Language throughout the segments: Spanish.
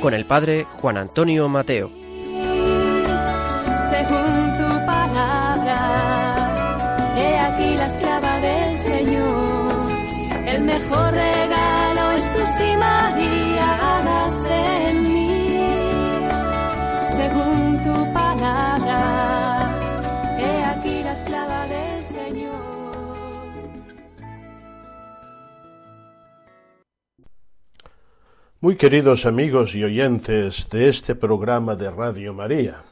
Con el padre Juan Antonio Mateo. según tu palabra. He aquí la esclava del Señor. El mejor regalo es tu sí, Muy queridos amigos y oyentes de este programa de Radio María,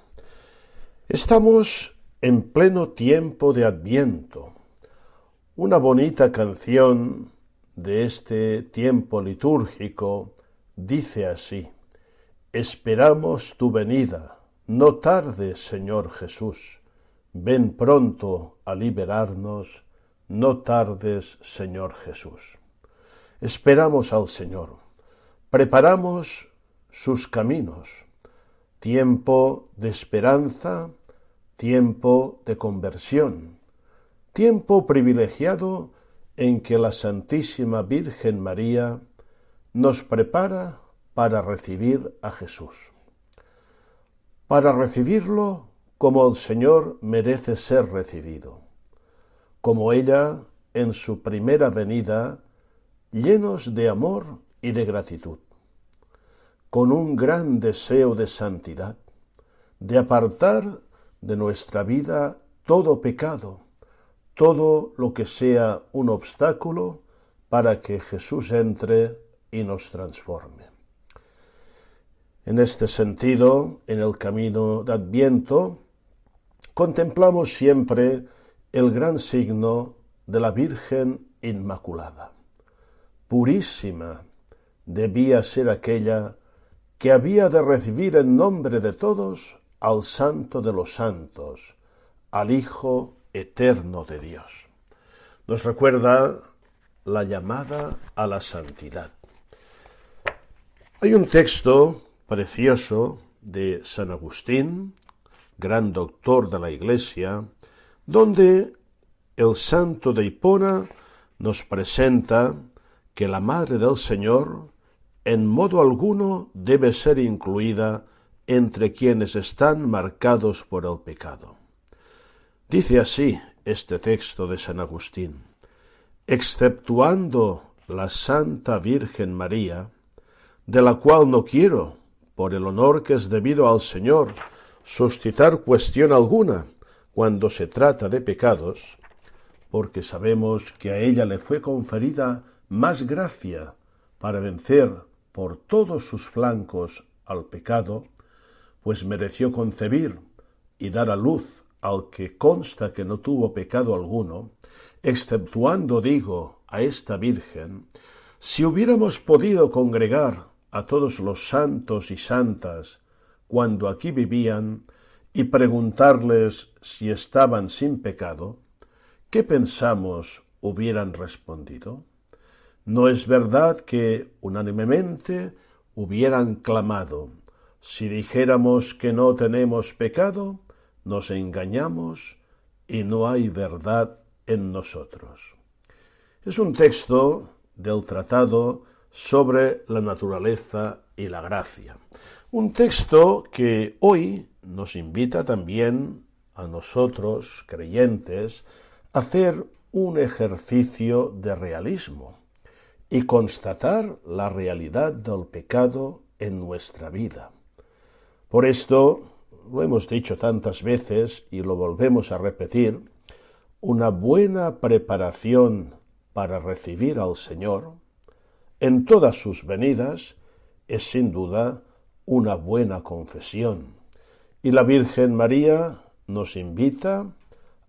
estamos en pleno tiempo de Adviento. Una bonita canción de este tiempo litúrgico dice así, Esperamos tu venida, no tardes, Señor Jesús, ven pronto a liberarnos, no tardes, Señor Jesús. Esperamos al Señor preparamos sus caminos, tiempo de esperanza, tiempo de conversión, tiempo privilegiado en que la Santísima Virgen María nos prepara para recibir a Jesús, para recibirlo como el Señor merece ser recibido, como ella en su primera venida, llenos de amor y de gratitud, con un gran deseo de santidad, de apartar de nuestra vida todo pecado, todo lo que sea un obstáculo para que Jesús entre y nos transforme. En este sentido, en el camino de Adviento, contemplamos siempre el gran signo de la Virgen Inmaculada, purísima, debía ser aquella que había de recibir en nombre de todos al Santo de los Santos, al Hijo Eterno de Dios. Nos recuerda la llamada a la santidad. Hay un texto precioso de San Agustín, gran doctor de la Iglesia, donde el santo de Hipona nos presenta que la Madre del Señor en modo alguno debe ser incluida entre quienes están marcados por el pecado. Dice así este texto de San Agustín, exceptuando la Santa Virgen María, de la cual no quiero, por el honor que es debido al Señor, suscitar cuestión alguna cuando se trata de pecados, porque sabemos que a ella le fue conferida más gracia para vencer por todos sus flancos al pecado, pues mereció concebir y dar a luz al que consta que no tuvo pecado alguno, exceptuando, digo, a esta Virgen, si hubiéramos podido congregar a todos los santos y santas cuando aquí vivían y preguntarles si estaban sin pecado, ¿qué pensamos hubieran respondido? ¿No es verdad que unánimemente hubieran clamado, si dijéramos que no tenemos pecado, nos engañamos y no hay verdad en nosotros? Es un texto del tratado sobre la naturaleza y la gracia. Un texto que hoy nos invita también a nosotros, creyentes, a hacer un ejercicio de realismo y constatar la realidad del pecado en nuestra vida. Por esto, lo hemos dicho tantas veces y lo volvemos a repetir, una buena preparación para recibir al Señor en todas sus venidas es sin duda una buena confesión. Y la Virgen María nos invita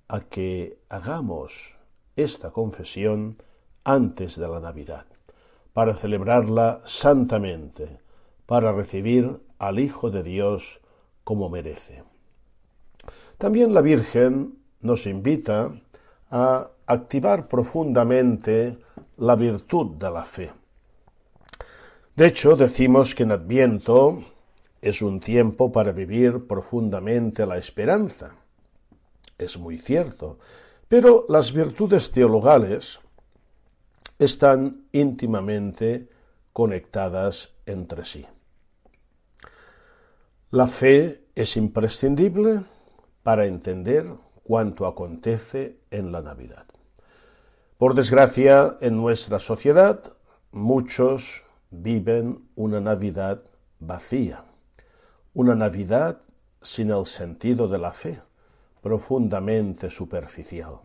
a que hagamos esta confesión antes de la Navidad, para celebrarla santamente, para recibir al Hijo de Dios como merece. También la Virgen nos invita a activar profundamente la virtud de la fe. De hecho, decimos que en Adviento es un tiempo para vivir profundamente la esperanza. Es muy cierto, pero las virtudes teologales están íntimamente conectadas entre sí. La fe es imprescindible para entender cuanto acontece en la Navidad. Por desgracia, en nuestra sociedad muchos viven una Navidad vacía, una Navidad sin el sentido de la fe, profundamente superficial.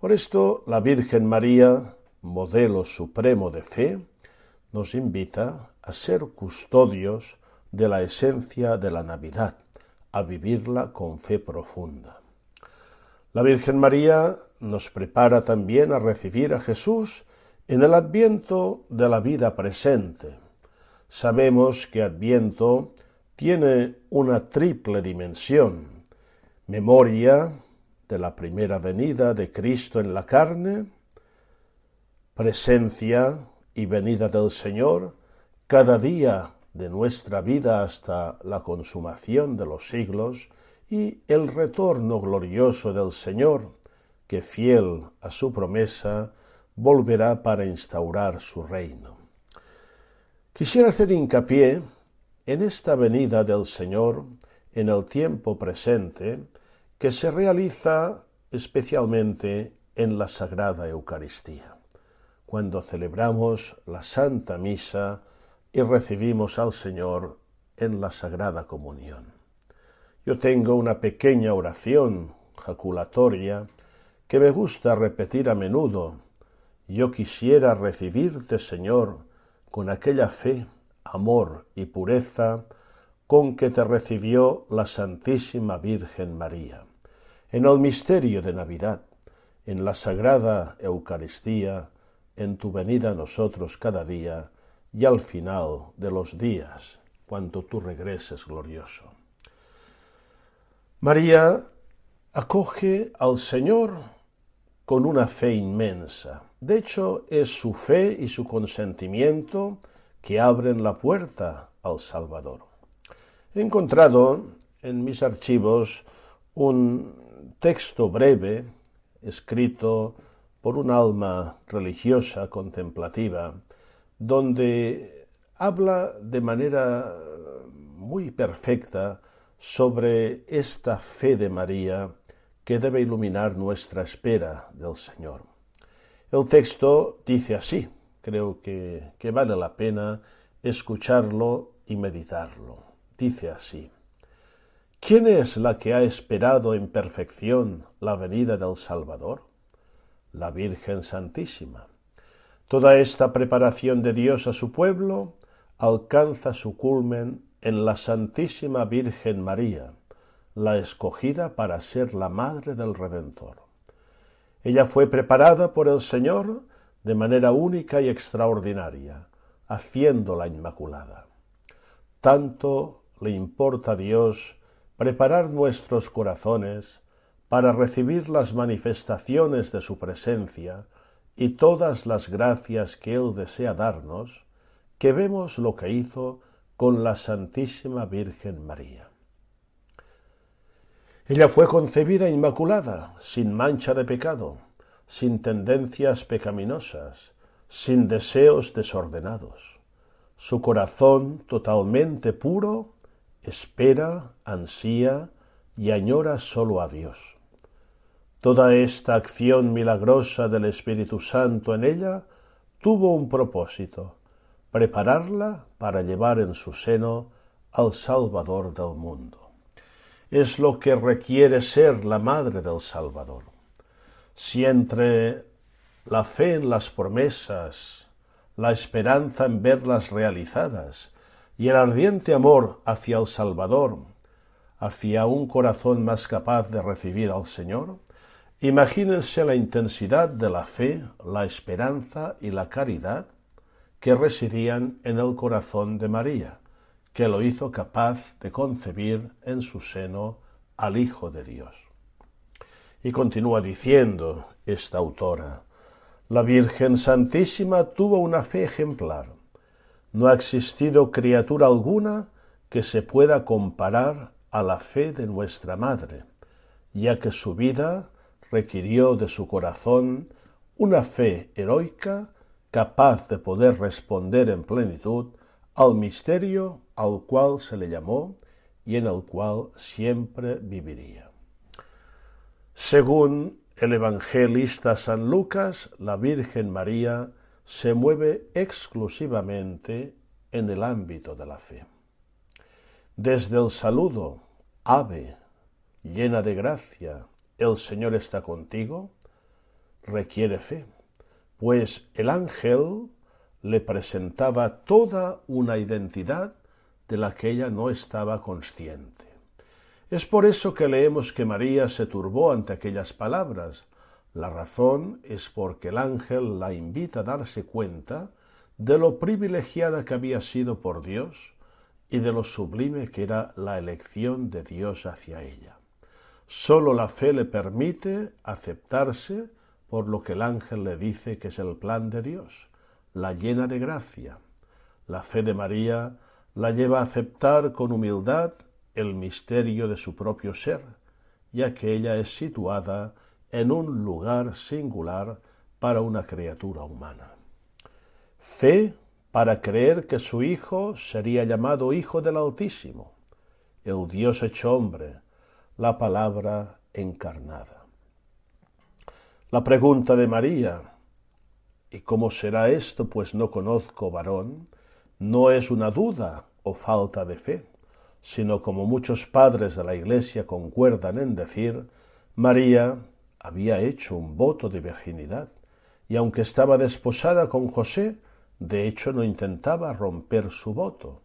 Por esto, la Virgen María, modelo supremo de fe, nos invita a ser custodios de la esencia de la Navidad, a vivirla con fe profunda. La Virgen María nos prepara también a recibir a Jesús en el adviento de la vida presente. Sabemos que adviento tiene una triple dimensión, memoria de la primera venida de Cristo en la carne, presencia y venida del Señor cada día de nuestra vida hasta la consumación de los siglos y el retorno glorioso del Señor, que fiel a su promesa volverá para instaurar su reino. Quisiera hacer hincapié en esta venida del Señor en el tiempo presente que se realiza especialmente en la Sagrada Eucaristía cuando celebramos la Santa Misa y recibimos al Señor en la Sagrada Comunión. Yo tengo una pequeña oración jaculatoria que me gusta repetir a menudo. Yo quisiera recibirte, Señor, con aquella fe, amor y pureza con que te recibió la Santísima Virgen María. En el misterio de Navidad, en la Sagrada Eucaristía, en tu venida a nosotros cada día y al final de los días, cuando tú regreses glorioso. María acoge al Señor con una fe inmensa. De hecho, es su fe y su consentimiento que abren la puerta al Salvador. He encontrado en mis archivos un texto breve escrito por un alma religiosa contemplativa, donde habla de manera muy perfecta sobre esta fe de María que debe iluminar nuestra espera del Señor. El texto dice así, creo que, que vale la pena escucharlo y meditarlo. Dice así, ¿quién es la que ha esperado en perfección la venida del Salvador? La Virgen Santísima. Toda esta preparación de Dios a su pueblo alcanza su culmen en la Santísima Virgen María, la escogida para ser la madre del Redentor. Ella fue preparada por el Señor de manera única y extraordinaria, haciéndola inmaculada. Tanto le importa a Dios preparar nuestros corazones para recibir las manifestaciones de su presencia y todas las gracias que Él desea darnos, que vemos lo que hizo con la Santísima Virgen María. Ella fue concebida inmaculada, sin mancha de pecado, sin tendencias pecaminosas, sin deseos desordenados. Su corazón totalmente puro espera, ansía y añora sólo a Dios. Toda esta acción milagrosa del Espíritu Santo en ella tuvo un propósito, prepararla para llevar en su seno al Salvador del mundo. Es lo que requiere ser la madre del Salvador. Si entre la fe en las promesas, la esperanza en verlas realizadas y el ardiente amor hacia el Salvador, hacia un corazón más capaz de recibir al Señor, Imagínense la intensidad de la fe, la esperanza y la caridad que residían en el corazón de María, que lo hizo capaz de concebir en su seno al Hijo de Dios. Y continúa diciendo esta autora, la Virgen Santísima tuvo una fe ejemplar. No ha existido criatura alguna que se pueda comparar a la fe de nuestra Madre, ya que su vida requirió de su corazón una fe heroica capaz de poder responder en plenitud al misterio al cual se le llamó y en el cual siempre viviría. Según el evangelista San Lucas, la Virgen María se mueve exclusivamente en el ámbito de la fe. Desde el saludo, ave, llena de gracia, el Señor está contigo, requiere fe pues el ángel le presentaba toda una identidad de la que ella no estaba consciente. Es por eso que leemos que María se turbó ante aquellas palabras. La razón es porque el ángel la invita a darse cuenta de lo privilegiada que había sido por Dios y de lo sublime que era la elección de Dios hacia ella. Sólo la fe le permite aceptarse por lo que el ángel le dice que es el plan de Dios, la llena de gracia. La fe de María la lleva a aceptar con humildad el misterio de su propio ser, ya que ella es situada en un lugar singular para una criatura humana. Fe para creer que su Hijo sería llamado Hijo del Altísimo, el Dios hecho hombre, la palabra encarnada. La pregunta de María, ¿y cómo será esto? Pues no conozco varón, no es una duda o falta de fe, sino como muchos padres de la Iglesia concuerdan en decir, María había hecho un voto de virginidad, y aunque estaba desposada con José, de hecho no intentaba romper su voto.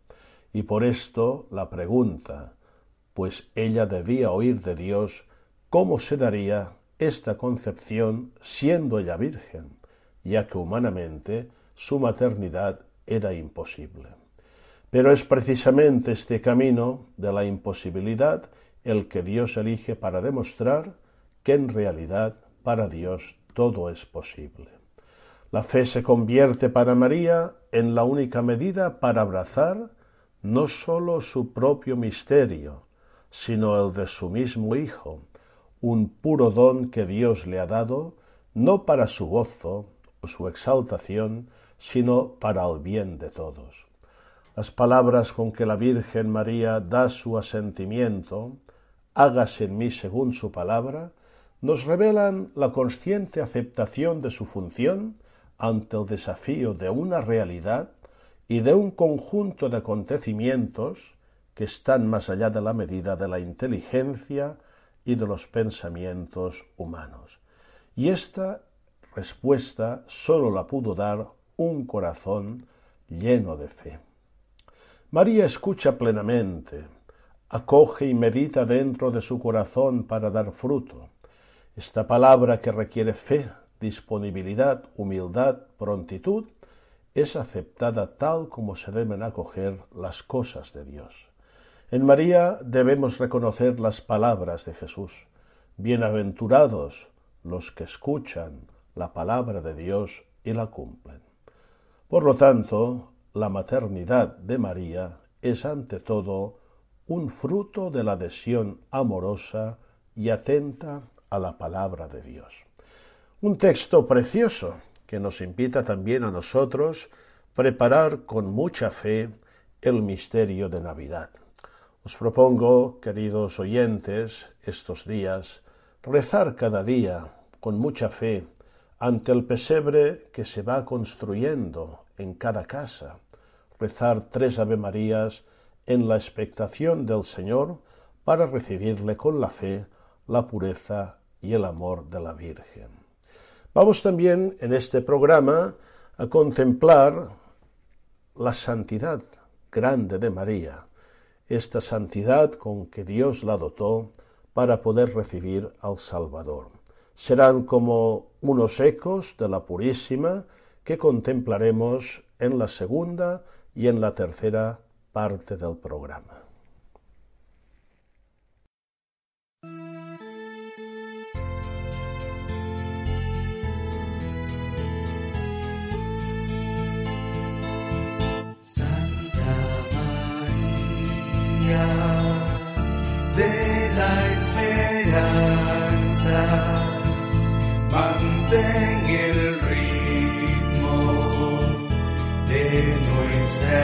Y por esto la pregunta, pues ella debía oír de Dios cómo se daría esta concepción siendo ella virgen, ya que humanamente su maternidad era imposible. Pero es precisamente este camino de la imposibilidad el que Dios elige para demostrar que en realidad para Dios todo es posible. La fe se convierte para María en la única medida para abrazar no sólo su propio misterio, sino el de su mismo Hijo, un puro don que Dios le ha dado, no para su gozo o su exaltación, sino para el bien de todos. Las palabras con que la Virgen María da su asentimiento, hágase en mí según su palabra, nos revelan la consciente aceptación de su función ante el desafío de una realidad y de un conjunto de acontecimientos que están más allá de la medida de la inteligencia, y de los pensamientos humanos. Y esta respuesta sólo la pudo dar un corazón lleno de fe. María escucha plenamente, acoge y medita dentro de su corazón para dar fruto. Esta palabra que requiere fe, disponibilidad, humildad, prontitud, es aceptada tal como se deben acoger las cosas de Dios. En María debemos reconocer las palabras de Jesús. Bienaventurados los que escuchan la palabra de Dios y la cumplen. Por lo tanto, la maternidad de María es ante todo un fruto de la adhesión amorosa y atenta a la palabra de Dios. Un texto precioso que nos invita también a nosotros preparar con mucha fe el misterio de Navidad. Os propongo, queridos oyentes, estos días, rezar cada día con mucha fe ante el pesebre que se va construyendo en cada casa, rezar tres Ave Marías en la expectación del Señor para recibirle con la fe, la pureza y el amor de la Virgen. Vamos también en este programa a contemplar la santidad grande de María, esta santidad con que Dios la dotó para poder recibir al Salvador. Serán como unos ecos de la Purísima que contemplaremos en la segunda y en la tercera parte del programa.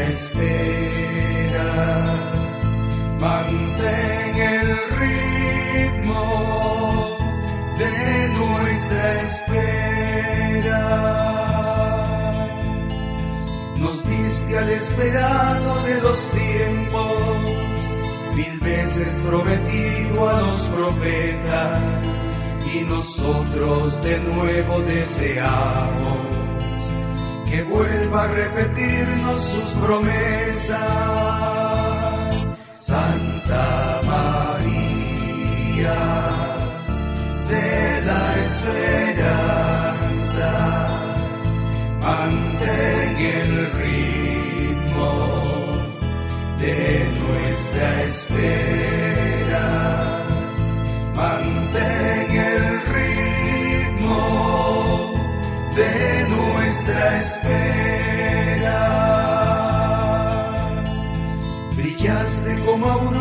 Espera, mantén el ritmo de nuestra espera. Nos diste al esperado de los tiempos, mil veces prometido a los profetas, y nosotros de nuevo deseamos que vuelva a repetirnos sus promesas. Santa María de la esperanza mantén el ritmo de nuestra espera,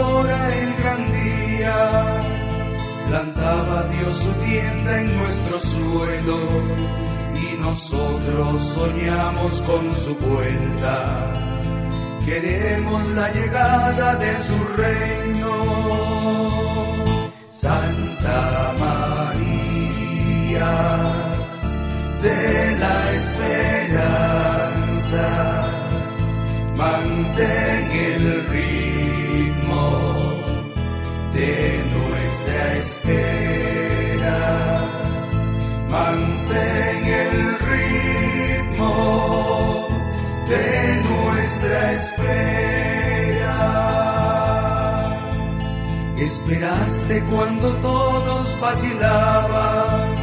el gran día, plantaba Dios su tienda en nuestro suelo y nosotros soñamos con su vuelta. Queremos la llegada de su reino. Santa María de la esperanza, mantén espera. Esperaste cuando todos vacilaban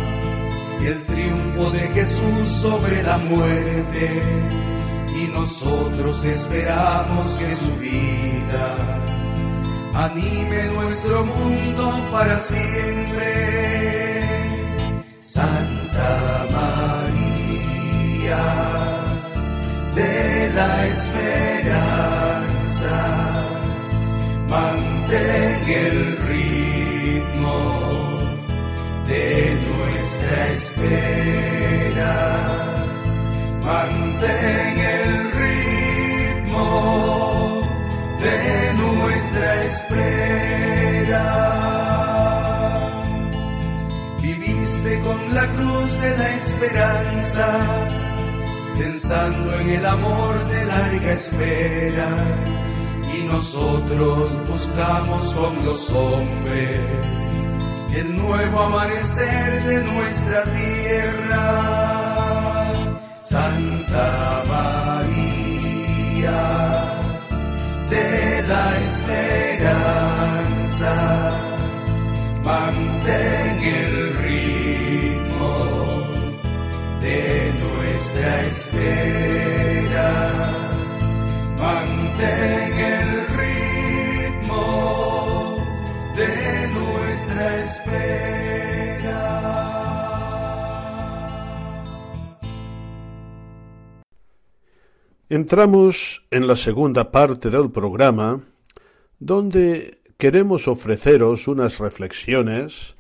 el triunfo de Jesús sobre la muerte y nosotros esperamos que su vida anime nuestro mundo para siempre. Santa María la esperanza, mantén el ritmo de nuestra espera, mantén el ritmo de nuestra espera. Viviste con la cruz de la esperanza, pensando en el amor de larga espera, y nosotros buscamos con los hombres el nuevo amanecer de nuestra tierra. Santa María de la esperanza mantén el ritmo de nuestra espera, mantén el ritmo de nuestra espera. Entramos en la segunda parte del programa donde queremos ofreceros unas reflexiones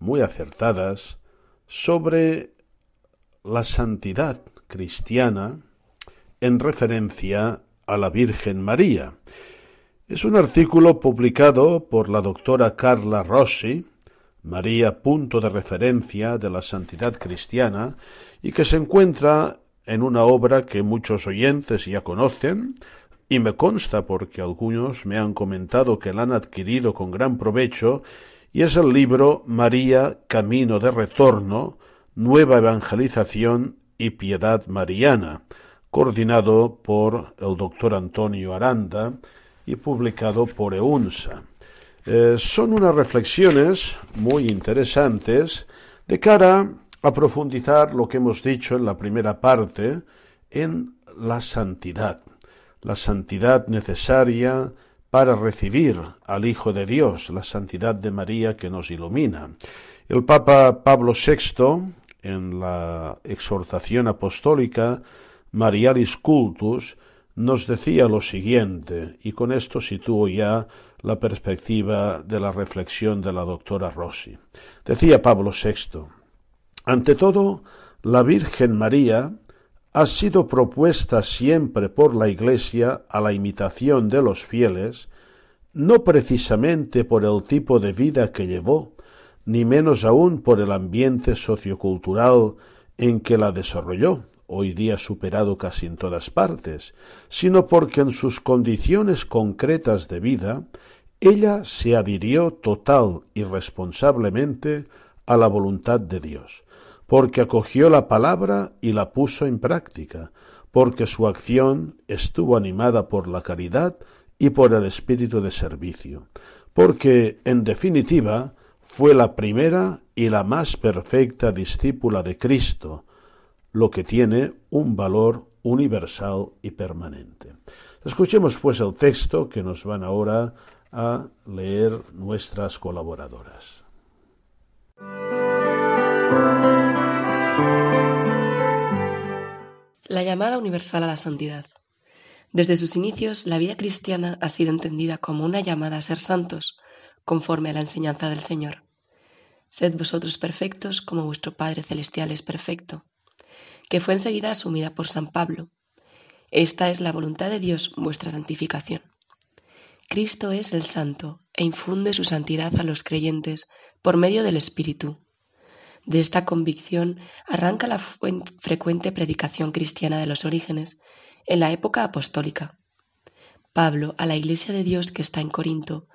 muy acertadas sobre la santidad cristiana en referencia a la Virgen María. Es un artículo publicado por la doctora Carla Rossi, María punto de referencia de la santidad cristiana, y que se encuentra en una obra que muchos oyentes ya conocen, y me consta porque algunos me han comentado que la han adquirido con gran provecho, y es el libro María, Camino de Retorno, Nueva Evangelización y Piedad Mariana, coordinado por el doctor Antonio Aranda y publicado por EUNSA. Eh, son unas reflexiones muy interesantes de cara a profundizar lo que hemos dicho en la primera parte en la santidad. la santidad necesaria para recibir al Hijo de Dios, la santidad de María que nos ilumina. El Papa Pablo VI, en la exhortación apostólica Marialis Cultus, nos decía lo siguiente, y con esto sitúo ya la perspectiva de la reflexión de la doctora Rossi. Decía Pablo VI, ante todo, la Virgen María ha sido propuesta siempre por la Iglesia a la imitación de los fieles, no precisamente por el tipo de vida que llevó, ni menos aún por el ambiente sociocultural en que la desarrolló, hoy día superado casi en todas partes, sino porque en sus condiciones concretas de vida ella se adhirió total y responsablemente a la voluntad de Dios, porque acogió la palabra y la puso en práctica, porque su acción estuvo animada por la caridad y por el espíritu de servicio, porque, en definitiva, fue la primera y la más perfecta discípula de Cristo, lo que tiene un valor universal y permanente. Escuchemos pues el texto que nos van ahora a leer nuestras colaboradoras. La llamada universal a la santidad. Desde sus inicios, la vida cristiana ha sido entendida como una llamada a ser santos, conforme a la enseñanza del Señor. Sed vosotros perfectos como vuestro Padre Celestial es perfecto, que fue enseguida asumida por San Pablo. Esta es la voluntad de Dios, vuestra santificación. Cristo es el Santo e infunde su santidad a los creyentes por medio del Espíritu. De esta convicción arranca la frecuente predicación cristiana de los orígenes en la época apostólica. Pablo a la Iglesia de Dios que está en Corinto,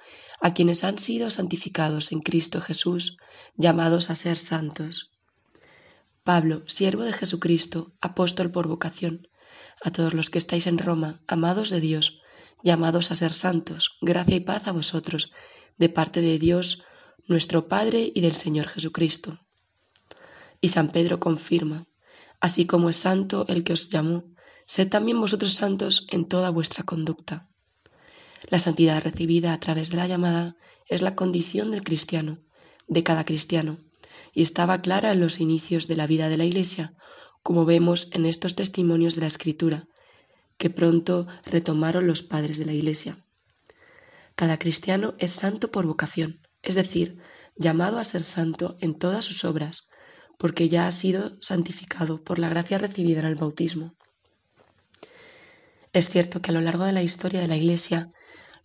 a quienes han sido santificados en Cristo Jesús, llamados a ser santos. Pablo, siervo de Jesucristo, apóstol por vocación, a todos los que estáis en Roma, amados de Dios, llamados a ser santos, gracia y paz a vosotros, de parte de Dios, nuestro Padre y del Señor Jesucristo. Y San Pedro confirma, así como es santo el que os llamó, sed también vosotros santos en toda vuestra conducta. La santidad recibida a través de la llamada es la condición del cristiano, de cada cristiano, y estaba clara en los inicios de la vida de la Iglesia, como vemos en estos testimonios de la Escritura, que pronto retomaron los padres de la Iglesia. Cada cristiano es santo por vocación, es decir, llamado a ser santo en todas sus obras, porque ya ha sido santificado por la gracia recibida en el bautismo. Es cierto que a lo largo de la historia de la Iglesia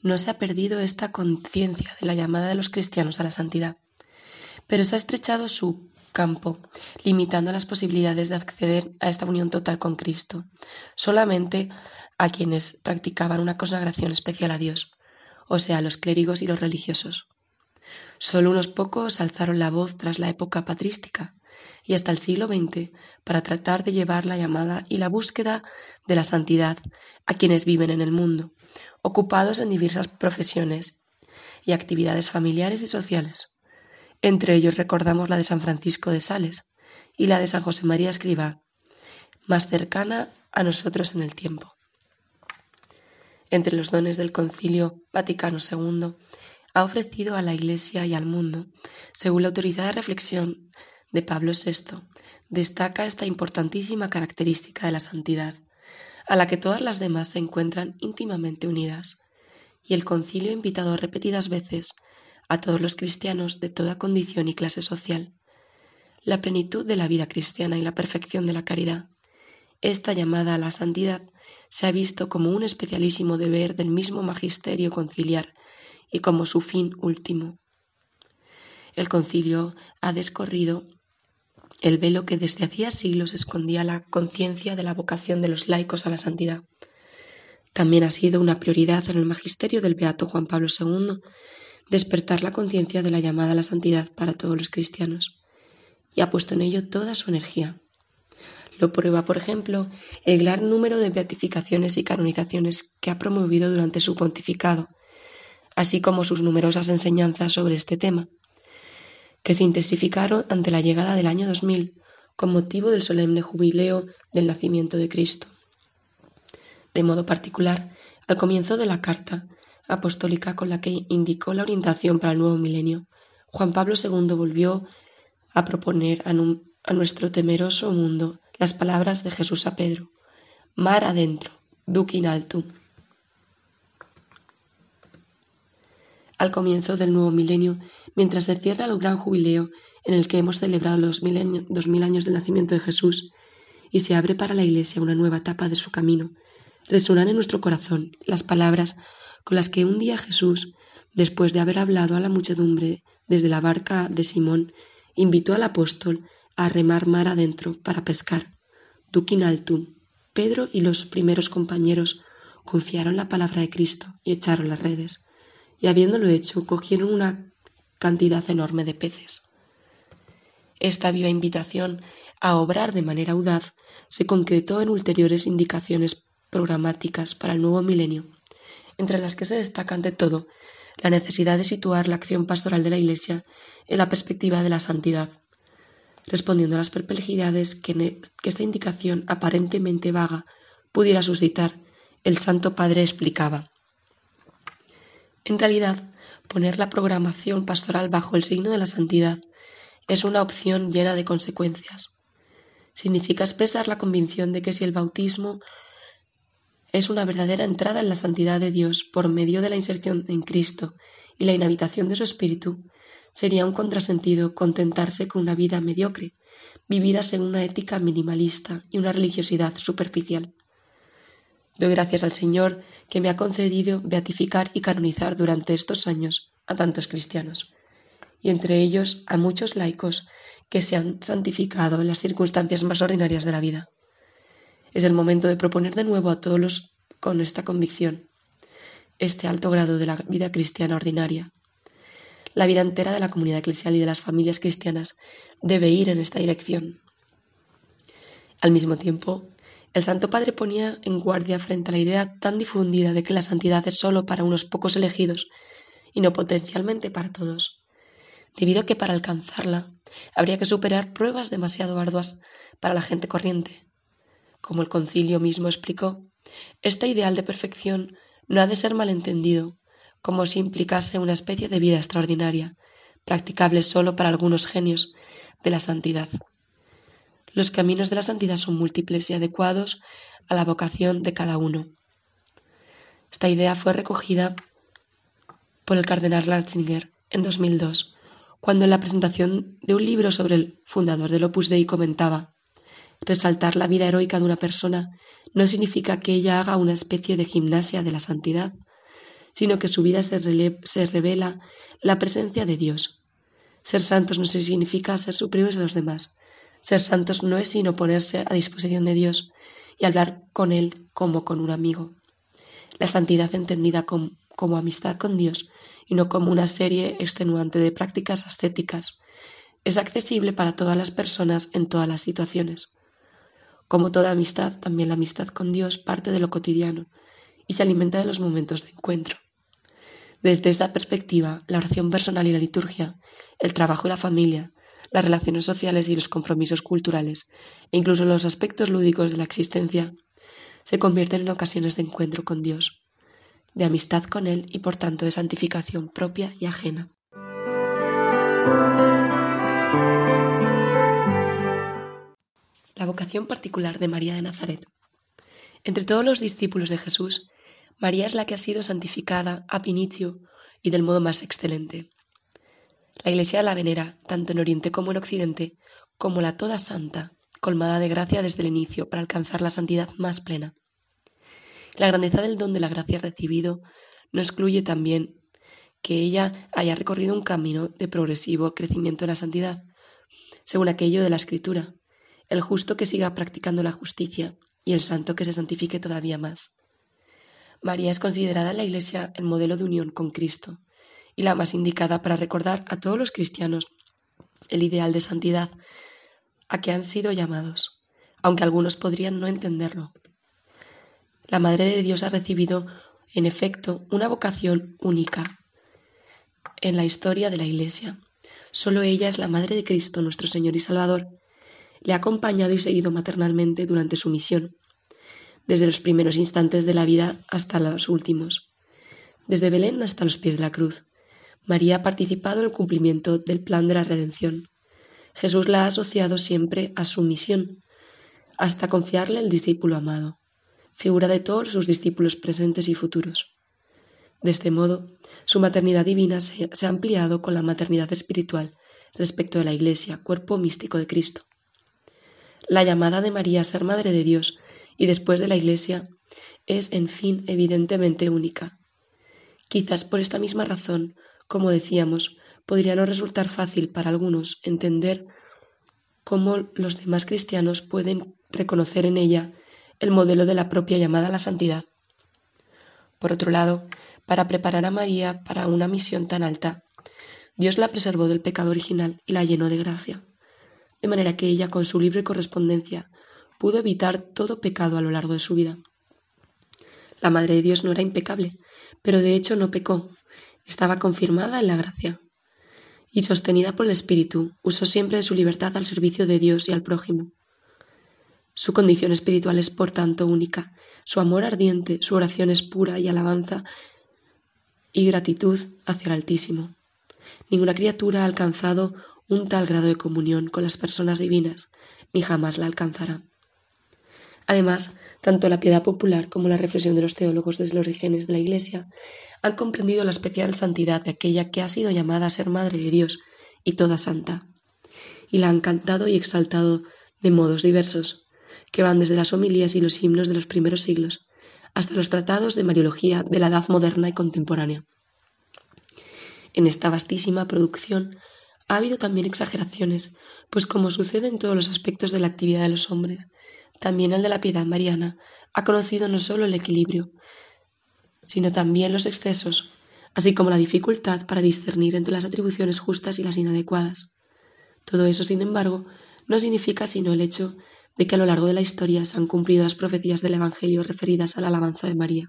no se ha perdido esta conciencia de la llamada de los cristianos a la santidad, pero se ha estrechado su campo, limitando las posibilidades de acceder a esta unión total con Cristo, solamente a quienes practicaban una consagración especial a Dios, o sea, los clérigos y los religiosos. Solo unos pocos alzaron la voz tras la época patrística y hasta el siglo XX para tratar de llevar la llamada y la búsqueda de la santidad a quienes viven en el mundo, ocupados en diversas profesiones y actividades familiares y sociales. Entre ellos recordamos la de San Francisco de Sales y la de San José María Escribá, más cercana a nosotros en el tiempo. Entre los dones del Concilio Vaticano II, ha ofrecido a la Iglesia y al mundo, según la autorizada reflexión de Pablo VI, destaca esta importantísima característica de la santidad, a la que todas las demás se encuentran íntimamente unidas, y el concilio ha invitado repetidas veces a todos los cristianos de toda condición y clase social. La plenitud de la vida cristiana y la perfección de la caridad. Esta llamada a la santidad se ha visto como un especialísimo deber del mismo magisterio conciliar y como su fin último. El concilio ha descorrido el velo que desde hacía siglos escondía la conciencia de la vocación de los laicos a la santidad. También ha sido una prioridad en el magisterio del Beato Juan Pablo II despertar la conciencia de la llamada a la santidad para todos los cristianos, y ha puesto en ello toda su energía. Lo prueba, por ejemplo, el gran número de beatificaciones y canonizaciones que ha promovido durante su pontificado, así como sus numerosas enseñanzas sobre este tema, que se intensificaron ante la llegada del año 2000 con motivo del solemne jubileo del nacimiento de Cristo. De modo particular, Al comienzo de la carta apostólica con la que indicó la orientación para el nuevo milenio, Juan Pablo II volvió a proponer a, nuestro temeroso mundo las palabras de Jesús a Pedro, mar adentro, duc in. Al comienzo del nuevo milenio, mientras se cierra el gran jubileo en el que hemos celebrado los dos mil años del nacimiento de Jesús y se abre para la Iglesia una nueva etapa de su camino, resuenan en nuestro corazón las palabras con las que un día Jesús, después de haber hablado a la muchedumbre desde la barca de Simón, invitó al apóstol a remar mar adentro para pescar. Duquin altum. Pedro y los primeros compañeros confiaron la palabra de Cristo y echaron las redes, y habiéndolo hecho cogieron una cantidad enorme de peces. Esta viva invitación a obrar de manera audaz se concretó en ulteriores indicaciones programáticas para el nuevo milenio, entre las que se destaca ante todo la necesidad de situar la acción pastoral de la Iglesia en la perspectiva de la santidad, respondiendo a las perplejidades que, que esta indicación aparentemente vaga pudiera suscitar, el Santo Padre explicaba. En realidad, poner la programación pastoral bajo el signo de la santidad es una opción llena de consecuencias. Significa expresar la convicción de que si el bautismo es una verdadera entrada en la santidad de Dios por medio de la inserción en Cristo y la inhabitación de su Espíritu, sería un contrasentido contentarse con una vida mediocre, vivida según una ética minimalista y una religiosidad superficial. Doy gracias al Señor que me ha concedido beatificar y canonizar durante estos años a tantos cristianos, y entre ellos a muchos laicos que se han santificado en las circunstancias más ordinarias de la vida. Es el momento de proponer de nuevo a todos los con esta convicción este alto grado de la vida cristiana ordinaria. La vida entera de la comunidad eclesial y de las familias cristianas debe ir en esta dirección. Al mismo tiempo, el Santo Padre ponía en guardia frente a la idea tan difundida de que la santidad es sólo para unos pocos elegidos y no potencialmente para todos, debido a que para alcanzarla habría que superar pruebas demasiado arduas para la gente corriente, como el concilio mismo explicó, este ideal de perfección no ha de ser malentendido, como si implicase una especie de vida extraordinaria, practicable sólo para algunos genios de la santidad. Los caminos de la santidad son múltiples y adecuados a la vocación de cada uno. Esta idea fue recogida por el cardenal Ratzinger en 2002, cuando en la presentación de un libro sobre el fundador del Opus Dei comentaba Resaltar la vida heroica de una persona no significa que ella haga una especie de gimnasia de la santidad, sino que su vida se, se revela la presencia de Dios. Ser santos no significa ser superiores a los demás. Ser santos no es sino ponerse a disposición de Dios y hablar con Él como con un amigo. La santidad entendida como, como amistad con Dios y no como una serie extenuante de prácticas ascéticas es accesible para todas las personas en todas las situaciones. Como toda amistad, también la amistad con Dios parte de lo cotidiano y se alimenta de los momentos de encuentro. Desde esta perspectiva, la oración personal y la liturgia, el trabajo y la familia, las relaciones sociales y los compromisos culturales, e incluso los aspectos lúdicos de la existencia, se convierten en ocasiones de encuentro con Dios, de amistad con Él y por tanto de santificación propia y ajena. la vocación particular de María de Nazaret. Entre todos los discípulos de Jesús, María es la que ha sido santificada a inicio y del modo más excelente. La Iglesia la venera, tanto en Oriente como en Occidente, como la toda santa, colmada de gracia desde el inicio para alcanzar la santidad más plena. La grandeza del don de la gracia recibido no excluye también que ella haya recorrido un camino de progresivo crecimiento en la santidad, según aquello de la Escritura, el justo que siga practicando la justicia y el santo que se santifique todavía más. María es considerada en la Iglesia el modelo de unión con Cristo y la más indicada para recordar a todos los cristianos el ideal de santidad a que han sido llamados, aunque algunos podrían no entenderlo. La Madre de Dios ha recibido, en efecto, una vocación única en la historia de la Iglesia. Solo ella es la Madre de Cristo, nuestro Señor y Salvador, le ha acompañado y seguido maternalmente durante su misión. desde los primeros instantes de la vida hasta los últimos. Desde Belén hasta los pies de la cruz. María ha participado en el cumplimiento del plan de la redención. Jesús la ha asociado siempre a su misión, hasta confiarle el discípulo amado, figura de todos sus discípulos presentes y futuros. De este modo, su maternidad divina se, ha ampliado con la maternidad espiritual respecto de la Iglesia, cuerpo místico de Cristo. La llamada de María a ser Madre de Dios y después de la Iglesia es, en fin, evidentemente única. Quizás por esta misma razón, como decíamos, podría no resultar fácil para algunos entender cómo los demás cristianos pueden reconocer en ella el modelo de la propia llamada a la santidad. Por otro lado, para preparar a María para una misión tan alta, Dios la preservó del pecado original y la llenó de gracia, de manera que ella, con su libre correspondencia, pudo evitar todo pecado a lo largo de su vida. La Madre de Dios no era impecable, pero de hecho no pecó, estaba confirmada en la gracia. Y sostenida por el Espíritu, usó siempre su libertad al servicio de Dios y al prójimo. Su condición espiritual es, por tanto, única, su amor ardiente, su oración es pura y alabanza y gratitud hacia el Altísimo. Ninguna criatura ha alcanzado un tal grado de comunión con las personas divinas, ni jamás la alcanzará. Además, tanto la piedad popular como la reflexión de los teólogos desde los orígenes de la Iglesia han comprendido la especial santidad de aquella que ha sido llamada a ser Madre de Dios y toda santa, y la han cantado y exaltado de modos diversos, que van desde las homilías y los himnos de los primeros siglos hasta los tratados de Mariología de la edad moderna y contemporánea. En esta vastísima producción ha habido también exageraciones, pues como sucede en todos los aspectos de la actividad de los hombres, también el de la piedad mariana ha conocido no solo el equilibrio, sino también los excesos, así como la dificultad para discernir entre las atribuciones justas y las inadecuadas. Todo eso, sin embargo, no significa sino el hecho de que a lo largo de la historia se han cumplido las profecías del Evangelio referidas a la alabanza de María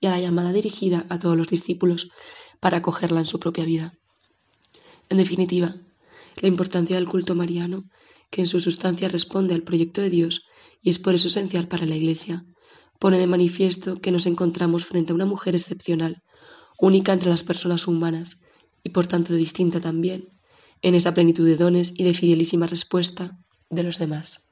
y a la llamada dirigida a todos los discípulos para acogerla en su propia vida. En definitiva, la importancia del culto mariano, que en su sustancia responde al proyecto de Dios y es por eso esencial para la Iglesia, pone de manifiesto que nos encontramos frente a una mujer excepcional, única entre las personas humanas y por tanto distinta también, en esa plenitud de dones y de fidelísima respuesta de los demás.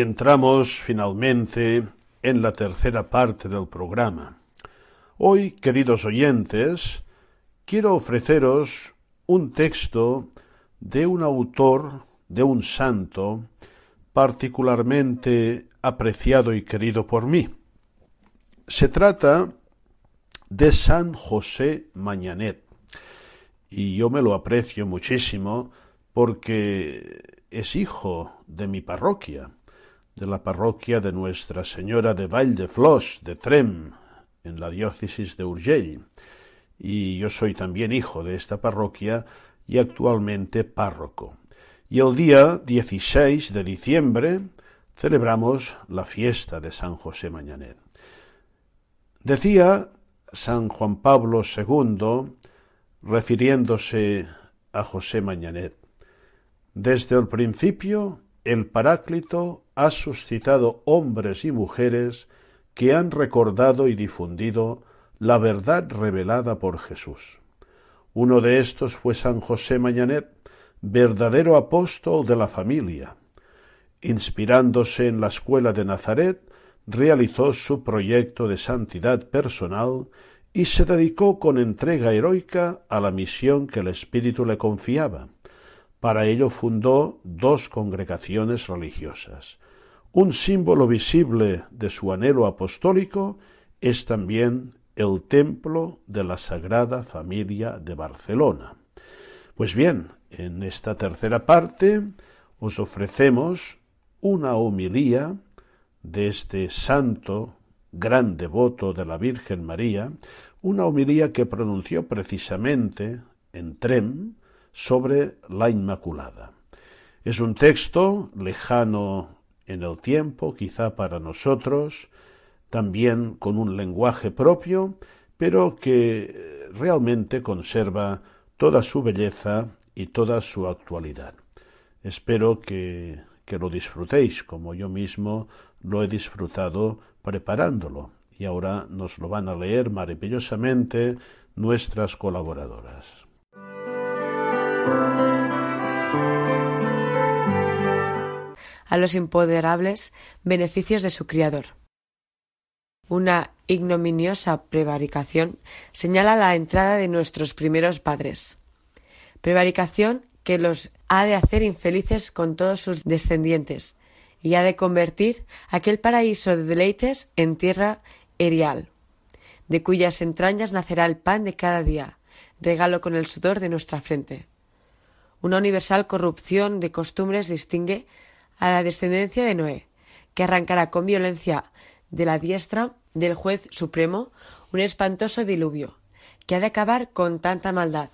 Entramos finalmente en la tercera parte del programa. Hoy, queridos oyentes, quiero ofreceros un texto de un autor, de un santo, particularmente apreciado y querido por mí. Se trata de San José Mañanet. Y yo me lo aprecio muchísimo porque es hijo de mi parroquia de la parroquia de Nuestra Señora de Vall-de-Flos, de Trem, en la diócesis de Urgell, y yo soy también hijo de esta parroquia y actualmente párroco. Y el día 16 de diciembre celebramos la fiesta de San José Mañanet. Decía San Juan Pablo II, refiriéndose a José Mañanet. Desde el principio, el Paráclito ha suscitado hombres y mujeres que han recordado y difundido la verdad revelada por Jesús. Uno de estos fue San José Mañanet, verdadero apóstol de la familia. Inspirándose en la escuela de Nazaret, realizó su proyecto de santidad personal y se dedicó con entrega heroica a la misión que el Espíritu le confiaba. Para ello fundó dos congregaciones religiosas. Un símbolo visible de su anhelo apostólico es también el templo de la Sagrada Familia de Barcelona. Pues bien, en esta tercera parte os ofrecemos una homilía de este santo gran devoto de la Virgen María, una homilía que pronunció precisamente en Trem sobre la Inmaculada. Es un texto lejano en el tiempo, quizá para nosotros, también con un lenguaje propio, pero que realmente conserva toda su belleza y toda su actualidad. Espero que, que lo disfrutéis como yo mismo lo he disfrutado preparándolo y ahora nos lo van a leer maravillosamente nuestras colaboradoras. A los impoderables beneficios de su criador. Una ignominiosa prevaricación señala la entrada de nuestros primeros padres. Prevaricación que los ha de hacer infelices con todos sus descendientes, y ha de convertir aquel paraíso de deleites en tierra erial, de cuyas entrañas nacerá el pan de cada día, regalo con el sudor de nuestra frente. Una universal corrupción de costumbres distingue a la descendencia de Noé, que arrancará con violencia de la diestra del juez supremo un espantoso diluvio, que ha de acabar con tanta maldad,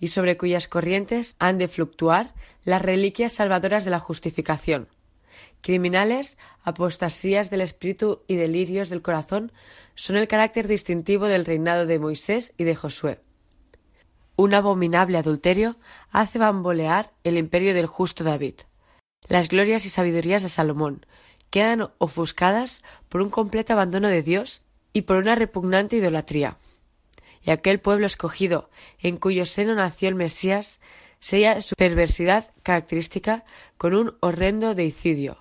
y sobre cuyas corrientes han de fluctuar las reliquias salvadoras de la justificación, Criminales, apostasías del espíritu y delirios del corazón son el carácter distintivo del reinado de Moisés y de Josué. Un abominable adulterio hace bambolear el imperio del justo David. Las glorias y sabidurías de Salomón quedan ofuscadas por un completo abandono de Dios y por una repugnante idolatría. Y aquel pueblo escogido, en cuyo seno nació el Mesías, sella su perversidad característica con un horrendo deicidio,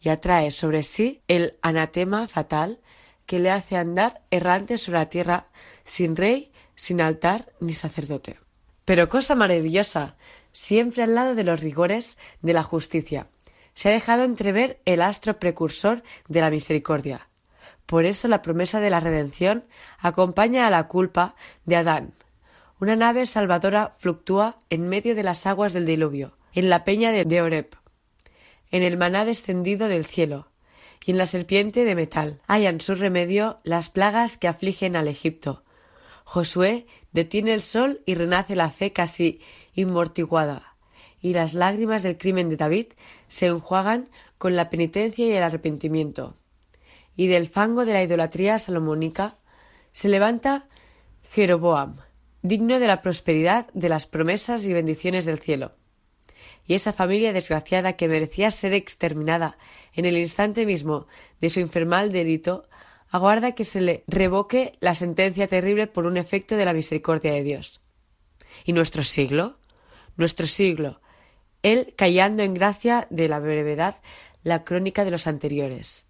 y atrae sobre sí el anatema fatal que le hace andar errante sobre la tierra sin rey, sin altar ni sacerdote. Pero cosa maravillosa, siempre al lado de los rigores de la justicia, se ha dejado entrever el astro precursor de la misericordia. Por eso la promesa de la redención acompaña a la culpa de Adán. Una nave salvadora fluctúa en medio de las aguas del diluvio, en la peña de Oreb en el maná descendido del cielo, y en la serpiente de metal hallan su remedio las plagas que afligen al Egipto. Josué detiene el sol y renace la fe casi inmortiguada, y las lágrimas del crimen de David se enjuagan con la penitencia y el arrepentimiento. Y del fango de la idolatría salomónica se levanta Jeroboam, digno de la prosperidad de las promesas y bendiciones del cielo y esa familia desgraciada que merecía ser exterminada en el instante mismo de su infernal delito, aguarda que se le revoque la sentencia terrible por un efecto de la misericordia de Dios. ¿Y nuestro siglo? Nuestro siglo, él callando en gracia de la brevedad la crónica de los anteriores.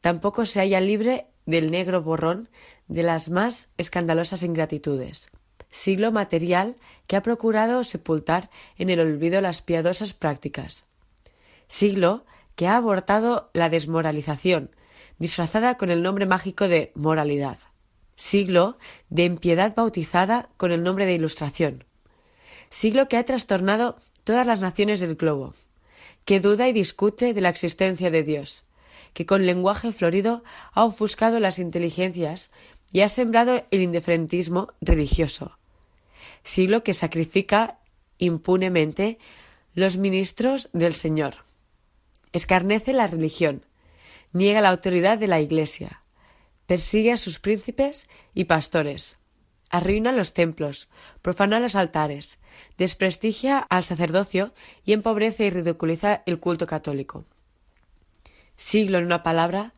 Tampoco se halla libre del negro borrón de las más escandalosas ingratitudes siglo material que ha procurado sepultar en el olvido las piadosas prácticas. Siglo que ha abortado la desmoralización, disfrazada con el nombre mágico de moralidad. Siglo de impiedad bautizada con el nombre de ilustración. Siglo que ha trastornado todas las naciones del globo, que duda y discute de la existencia de Dios, que con lenguaje florido ha ofuscado las inteligencias y ha sembrado el indiferentismo religioso, siglo que sacrifica impunemente los ministros del Señor. Escarnece la religión, niega la autoridad de la Iglesia, persigue a sus príncipes y pastores, arruina los templos, profana los altares, desprestigia al sacerdocio y empobrece y ridiculiza el culto católico. Siglo, en una palabra,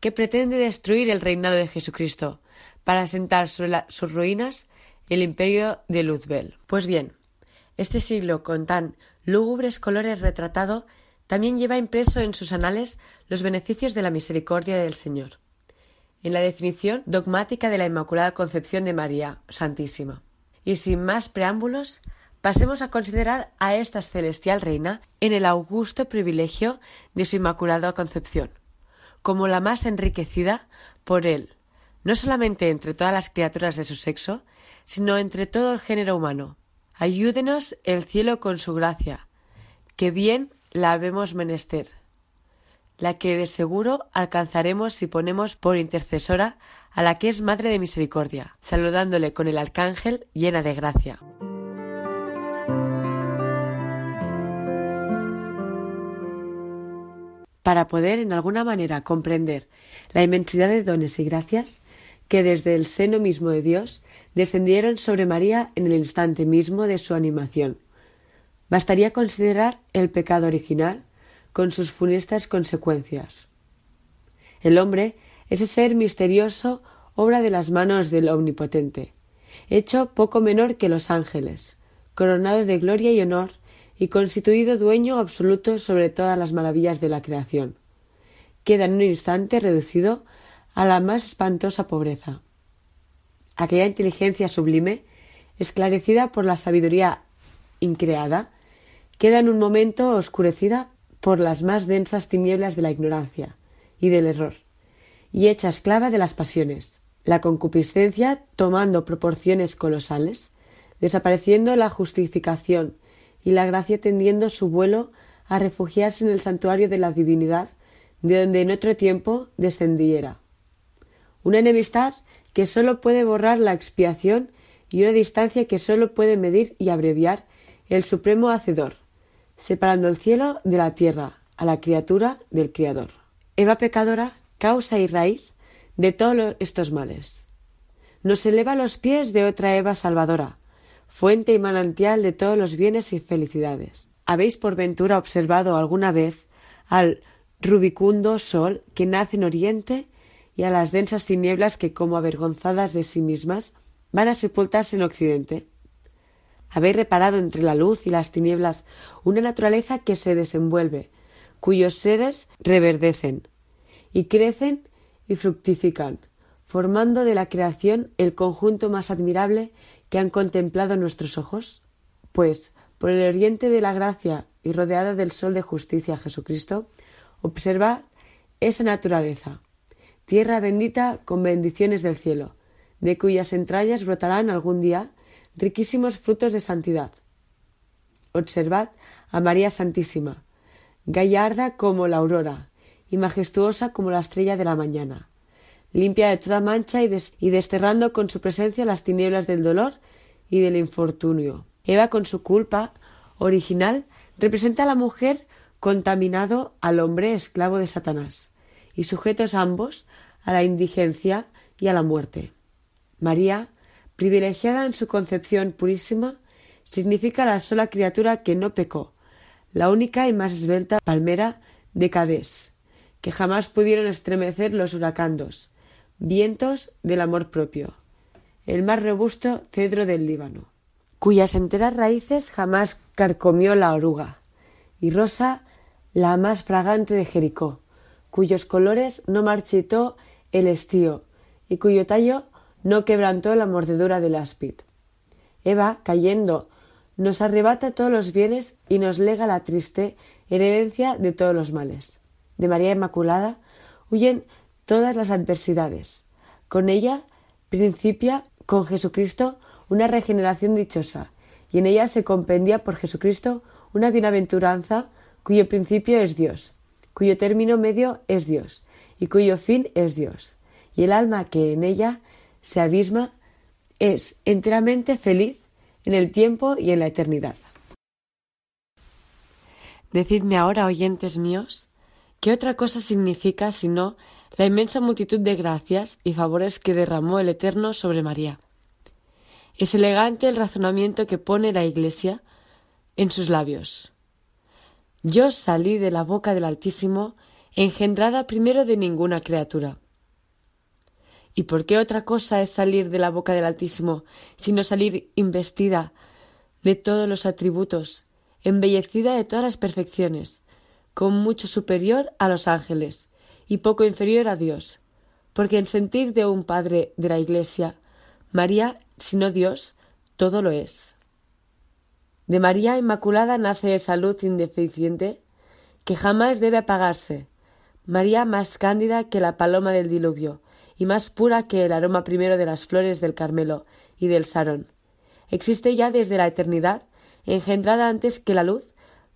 que pretende destruir el reinado de Jesucristo para asentar sobre sus ruinas el imperio de Luzbel. Pues bien, este siglo con tan lúgubres colores retratado también lleva impreso en sus anales los beneficios de la misericordia del Señor, en la definición dogmática de la Inmaculada Concepción de María Santísima. Y sin más preámbulos, pasemos a considerar a esta celestial reina en el augusto privilegio de su Inmaculada Concepción, como la más enriquecida por él, no solamente entre todas las criaturas de su sexo, sino entre todo el género humano. Ayúdenos el cielo con su gracia, que bien la habemos menester, la que de seguro alcanzaremos si ponemos por intercesora a la que es Madre de Misericordia, saludándole con el Arcángel llena de gracia. Para poder en alguna manera comprender la inmensidad de dones y gracias que desde el seno mismo de Dios descendieron sobre María en el instante mismo de su animación. Bastaría considerar el pecado original con sus funestas consecuencias. El hombre, ese ser misterioso, obra de las manos del Omnipotente, hecho poco menor que los ángeles, coronado de gloria y honor y constituido dueño absoluto sobre todas las maravillas de la creación. Queda en un instante reducido a la más espantosa pobreza aquella inteligencia sublime, esclarecida por la sabiduría increada, queda en un momento oscurecida por las más densas tinieblas de la ignorancia y del error, y hecha esclava de las pasiones, la concupiscencia tomando proporciones colosales, desapareciendo la justificación y la gracia tendiendo su vuelo a refugiarse en el santuario de la divinidad de donde en otro tiempo descendiera. Una enemistad que sólo puede borrar la expiación y una distancia que sólo puede medir y abreviar el Supremo Hacedor, separando el cielo de la tierra, a la criatura del Criador. Eva pecadora, causa y raíz de todos estos males. Nos eleva a los pies de otra Eva salvadora, fuente y manantial de todos los bienes y felicidades. ¿Habéis por ventura observado alguna vez al rubicundo sol que nace en oriente y a las densas tinieblas que, como avergonzadas de sí mismas, van a sepultarse en Occidente. Habéis reparado entre la luz y las tinieblas una naturaleza que se desenvuelve, cuyos seres reverdecen, y crecen y fructifican, formando de la creación el conjunto más admirable que han contemplado nuestros ojos? Pues, por el oriente de la gracia y rodeada del sol de justicia Jesucristo, observad esa naturaleza, tierra bendita con bendiciones del cielo, de cuyas entrañas brotarán algún día riquísimos frutos de santidad. Observad a María Santísima, gallarda como la aurora y majestuosa como la estrella de la mañana, limpia de toda mancha y, y desterrando con su presencia las tinieblas del dolor y del infortunio. Eva, con su culpa original, representa a la mujer contaminado al hombre esclavo de Satanás, y sujetos ambos a la indigencia y a la muerte. María, privilegiada en su concepción purísima, significa la sola criatura que no pecó, la única y más esbelta palmera de Cadés, que jamás pudieron estremecer los huracandos, vientos del amor propio, el más robusto cedro del Líbano, cuyas enteras raíces jamás carcomió la oruga, y rosa la más fragante de Jericó, cuyos colores no marchitó el estío, y cuyo tallo no quebrantó la mordedura del áspid. Eva, cayendo, nos arrebata todos los bienes y nos lega la triste herencia de todos los males. De María Inmaculada huyen todas las adversidades. Con ella principia con Jesucristo una regeneración dichosa, y en ella se compendia por Jesucristo una bienaventuranza cuyo principio es Dios, cuyo término medio es Dios, y cuyo fin es Dios, y el alma que en ella se abisma es enteramente feliz en el tiempo y en la eternidad. Decidme ahora, oyentes míos, ¿qué otra cosa significa sino la inmensa multitud de gracias y favores que derramó el Eterno sobre María. Es elegante el razonamiento que pone la Iglesia en sus labios. Yo salí de la boca del Altísimo, engendrada primero de ninguna criatura. ¿Y por qué otra cosa es salir de la boca del Altísimo, sino salir investida de todos los atributos, embellecida de todas las perfecciones, con mucho superior a los ángeles y poco inferior a Dios? Porque en sentir de un padre de la Iglesia, María, sino Dios, todo lo es. De María Inmaculada nace esa luz indeficiente que jamás debe apagarse, María más cándida que la paloma del diluvio, y más pura que el aroma primero de las flores del Carmelo y del Sarón. Existe ya desde la eternidad, engendrada antes que la luz,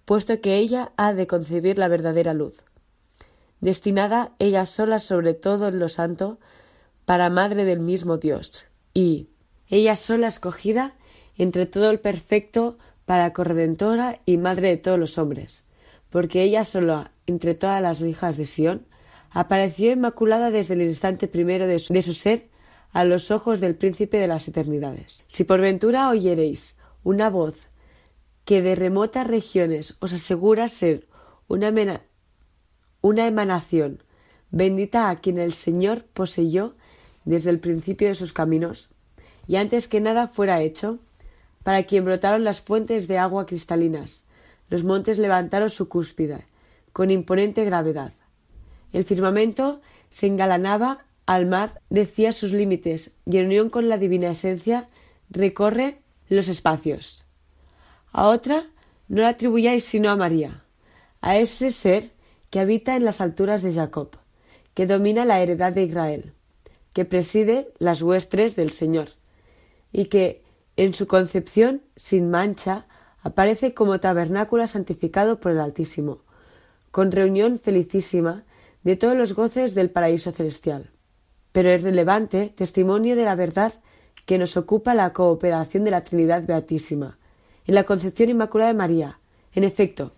puesto que ella ha de concebir la verdadera luz. Destinada ella sola sobre todo en lo santo, para madre del mismo Dios, y ella sola escogida entre todo el perfecto para corredentora y madre de todos los hombres, porque ella sola entre todas las hijas de Sión apareció inmaculada desde el instante primero de su, de ser a los ojos del príncipe de las eternidades. Si por ventura oyereis una voz que de remotas regiones os asegura ser una emanación bendita a quien el Señor poseyó desde el principio de sus caminos, y antes que nada fuera hecho, para quien brotaron las fuentes de agua cristalinas, los montes levantaron su cúspide, con imponente gravedad. El firmamento se engalanaba al mar, decía sus límites, y en unión con la divina esencia recorre los espacios. A otra no la atribuyáis sino a María, a ese ser que habita en las alturas de Jacob, que domina la heredad de Israel, que preside las huestres del Señor, y que, en su concepción sin mancha, aparece como tabernáculo santificado por el Altísimo, con reunión felicísima de todos los goces del paraíso celestial. Pero es relevante testimonio de la verdad que nos ocupa la cooperación de la Trinidad Beatísima, en la concepción inmaculada de María. En efecto,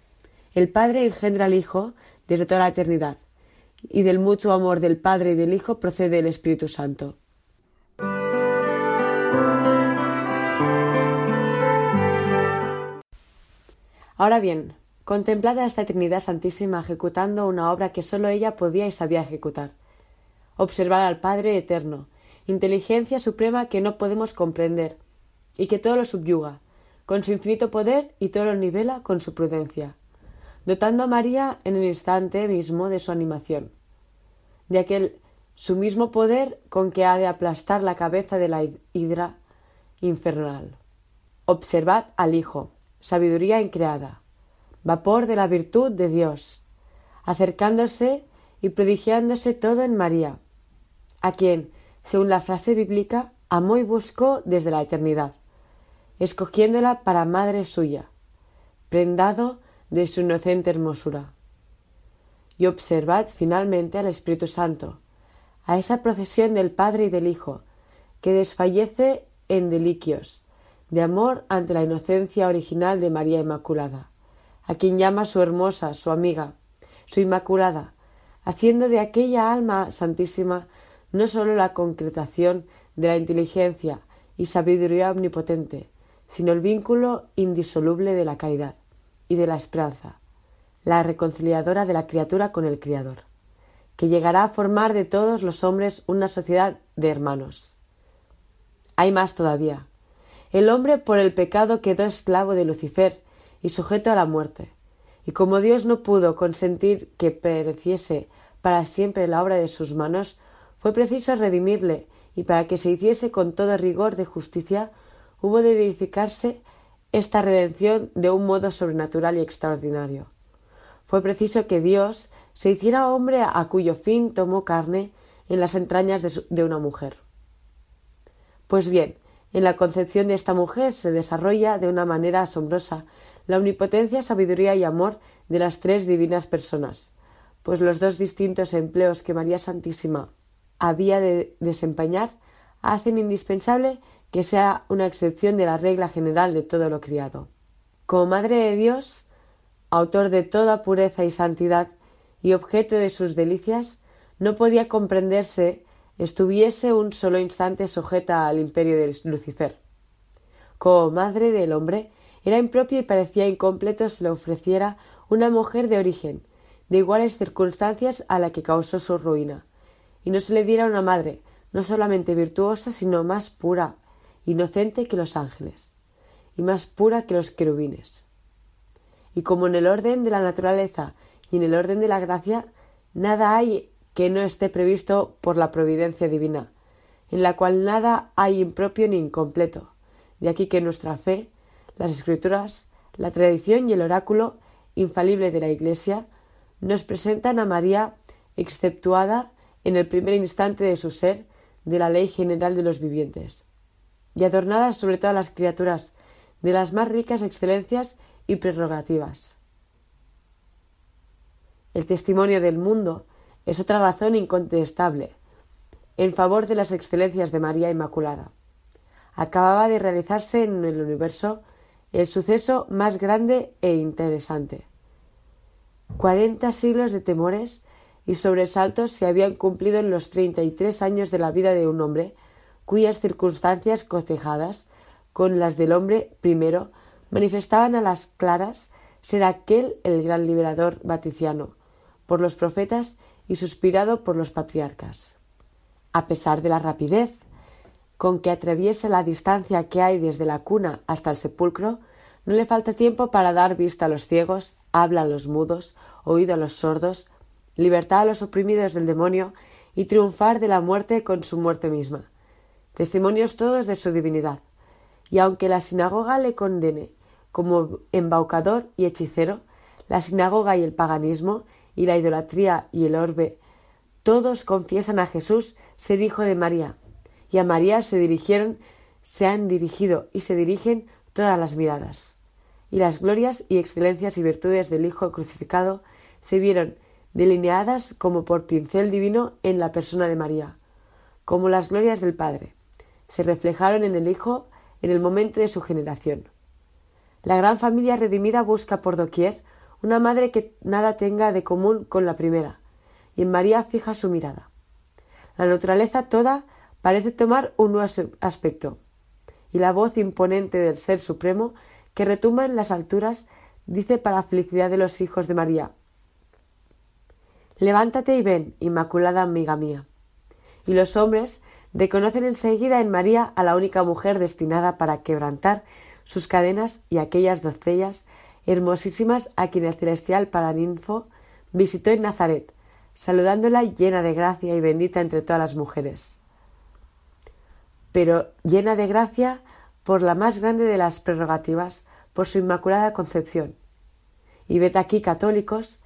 el Padre engendra al Hijo desde toda la eternidad, y del mutuo amor del Padre y del Hijo procede el Espíritu Santo. Ahora bien, contemplad a esta Trinidad Santísima ejecutando una obra que sólo ella podía y sabía ejecutar. Observad al Padre Eterno, inteligencia suprema que no podemos comprender, y que todo lo subyuga, con su infinito poder y todo lo nivela con su prudencia, dotando a María en el instante mismo de su animación, de aquel su mismo poder con que ha de aplastar la cabeza de la hidra infernal. Observad al Hijo, sabiduría increada, vapor de la virtud de Dios, acercándose y prodigiándose todo en María, a quien, según la frase bíblica, amó y buscó desde la eternidad, escogiéndola para madre suya, prendado de su inocente hermosura. Y observad finalmente al Espíritu Santo, a esa procesión del Padre y del Hijo, que desfallece en deliquios, de amor ante la inocencia original de María Inmaculada, a quien llama su hermosa, su amiga, su Inmaculada, haciendo de aquella alma santísima no sólo la concretación de la inteligencia y sabiduría omnipotente, sino el vínculo indisoluble de la caridad y de la esperanza, la reconciliadora de la criatura con el Criador, que llegará a formar de todos los hombres una sociedad de hermanos. Hay más todavía. El hombre por el pecado quedó esclavo de Lucifer y sujeto a la muerte. Y como Dios no pudo consentir que pereciese para siempre la obra de sus manos, fue preciso redimirle, y para que se hiciese con todo rigor de justicia, hubo de verificarse esta redención de un modo sobrenatural y extraordinario. Fue preciso que Dios se hiciera hombre a cuyo fin tomó carne en las entrañas de, de una mujer. Pues bien, en la concepción de esta mujer se desarrolla de una manera asombrosa la omnipotencia, sabiduría y amor de las tres divinas personas, pues los dos distintos empleos que María Santísima había de desempeñar hacen indispensable que sea una excepción de la regla general de todo lo criado. Como Madre de Dios, autor de toda pureza y santidad y objeto de sus delicias, no podía comprenderse estuviese un solo instante sujeta al imperio de Lucifer. Como madre del hombre, era impropio y parecía incompleto se le ofreciera una mujer de origen, de iguales circunstancias a la que causó su ruina, y no se le diera una madre, no solamente virtuosa, sino más pura, inocente que los ángeles, y más pura que los querubines. Y como en el orden de la naturaleza y en el orden de la gracia, nada hay que no esté previsto por la providencia divina, en la cual nada hay impropio ni incompleto. De aquí que nuestra fe, las escrituras, la tradición y el oráculo infalible de la Iglesia nos presentan a María exceptuada en el primer instante de su ser de la ley general de los vivientes, y adornada sobre todas las criaturas de las más ricas excelencias y prerrogativas. El testimonio del mundo es otra razón incontestable en favor de las excelencias de María Inmaculada. Acababa de realizarse en el universo el suceso más grande e interesante. Cuarenta siglos de temores y sobresaltos se habían cumplido en los treinta y tres años de la vida de un hombre, cuyas circunstancias cotejadas con las del hombre primero manifestaban a las claras ser aquel el gran liberador vaticiano por los profetas y suspirado por los patriarcas. A pesar de la rapidez con que atraviesa la distancia que hay desde la cuna hasta el sepulcro, no le falta tiempo para dar vista a los ciegos, habla a los mudos, oído a los sordos, libertad a los oprimidos del demonio y triunfar de la muerte con su muerte misma. Testimonios todos de su divinidad. Y aunque la sinagoga le condene como embaucador y hechicero, la sinagoga y el paganismo y la idolatría y el orbe, todos confiesan a Jesús ser hijo de María, y a María se dirigieron, se han dirigido y se dirigen todas las miradas. Y las glorias y excelencias y virtudes del Hijo crucificado se vieron delineadas como por pincel divino en la persona de María, como las glorias del Padre, se reflejaron en el Hijo en el momento de su generación. La gran familia redimida busca por doquier una madre que nada tenga de común con la primera, y en María fija su mirada. La naturaleza toda parece tomar un nuevo aspecto, y la voz imponente del Ser Supremo, que retumba en las alturas, dice para felicidad de los hijos de María Levántate y ven, Inmaculada amiga mía. Y los hombres reconocen enseguida en María a la única mujer destinada para quebrantar sus cadenas y aquellas doncellas hermosísimas a quien el celestial Paraninfo visitó en Nazaret, saludándola llena de gracia y bendita entre todas las mujeres. Pero llena de gracia por la más grande de las prerrogativas, por su inmaculada concepción. Y ved aquí católicos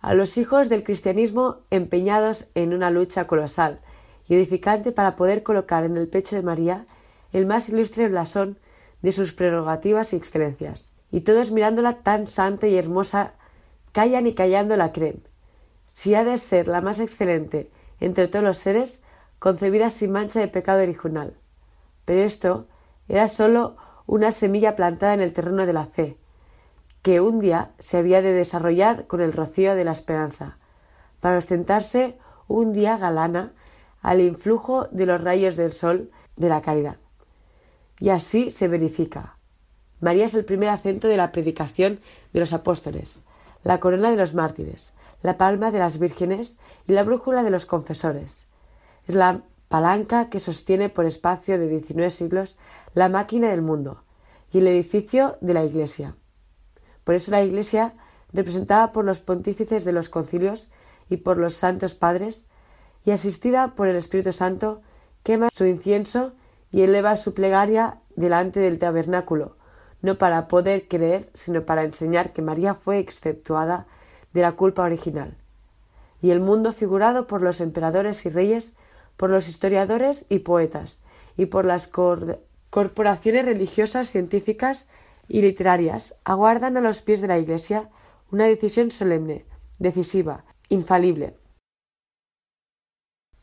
a los hijos del cristianismo empeñados en una lucha colosal y edificante para poder colocar en el pecho de María el más ilustre blasón de sus prerrogativas y excelencias. Y todos mirándola tan santa y hermosa, callan y callando la creen. Si ha de ser la más excelente entre todos los seres, concebida sin mancha de pecado original. Pero esto era sólo una semilla plantada en el terreno de la fe, que un día se había de desarrollar con el rocío de la esperanza, para ostentarse un día galana al influjo de los rayos del sol de la caridad. Y así se verifica. María es el primer acento de la predicación de los apóstoles, la corona de los mártires, la palma de las vírgenes y la brújula de los confesores. Es la palanca que sostiene por espacio de diecinueve siglos la máquina del mundo y el edificio de la Iglesia. Por eso la Iglesia, representada por los pontífices de los concilios y por los santos padres, y asistida por el Espíritu Santo, quema su incienso y eleva su plegaria delante del tabernáculo, no para poder creer, sino para enseñar que María fue exceptuada de la culpa original. Y el mundo figurado por los emperadores y reyes, por los historiadores y poetas, y por las corporaciones religiosas, científicas y literarias aguardan a los pies de la Iglesia una decisión solemne, decisiva, infalible.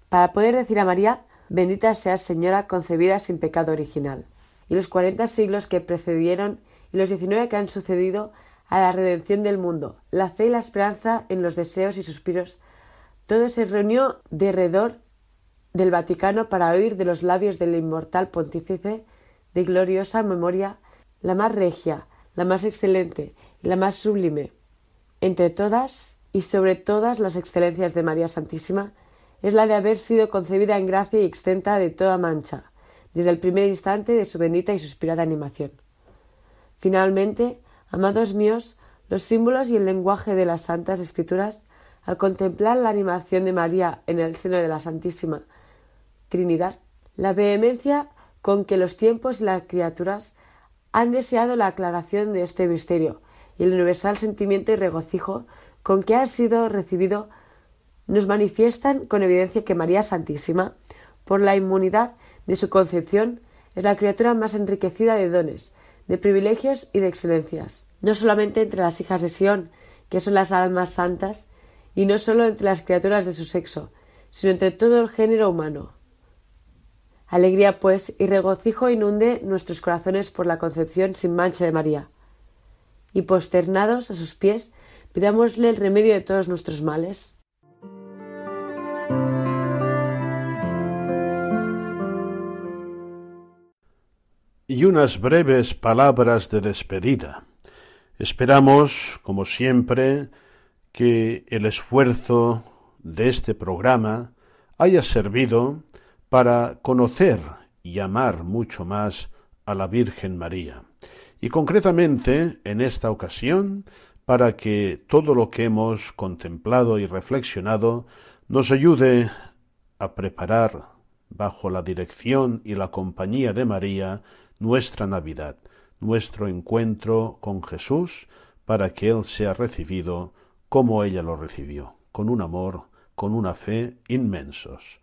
Para poder decir a María, bendita seas Señora concebida sin pecado original. Y los cuarenta siglos que precedieron y los diecinueve que han sucedido a la redención del mundo, la fe y la esperanza en los deseos y suspiros todo se reunió derredor del Vaticano para oír de los labios del inmortal pontífice de gloriosa memoria la más regia, la más excelente y la más sublime. Entre todas y sobre todas las excelencias de María Santísima es la de haber sido concebida en gracia y extenta de toda mancha, desde el primer instante de su bendita y suspirada animación. Finalmente, amados míos, los símbolos y el lenguaje de las Santas Escrituras, al contemplar la animación de María en el seno de la Santísima Trinidad, la vehemencia con que los tiempos y las criaturas han deseado la aclaración de este misterio y el universal sentimiento y regocijo con que ha sido recibido nos manifiestan con evidencia que María Santísima, por la inmunidad de su concepción, es la criatura más enriquecida de dones, de privilegios y de excelencias, no solamente entre las hijas de Sión, que son las almas santas, y no solo entre las criaturas de su sexo, sino entre todo el género humano. Alegría, pues, y regocijo inunde nuestros corazones por la concepción sin mancha de María. Y posternados a sus pies, pidámosle el remedio de todos nuestros males. Y unas breves palabras de despedida. Esperamos, como siempre, que el esfuerzo de este programa haya servido para conocer y amar mucho más a la Virgen María. Y concretamente, en esta ocasión, para que todo lo que hemos contemplado y reflexionado nos ayude a preparar, bajo la dirección y la compañía de María, nuestra Navidad, nuestro encuentro con Jesús, para que Él sea recibido como ella lo recibió, con un amor, con una fe inmensos.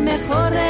Mejor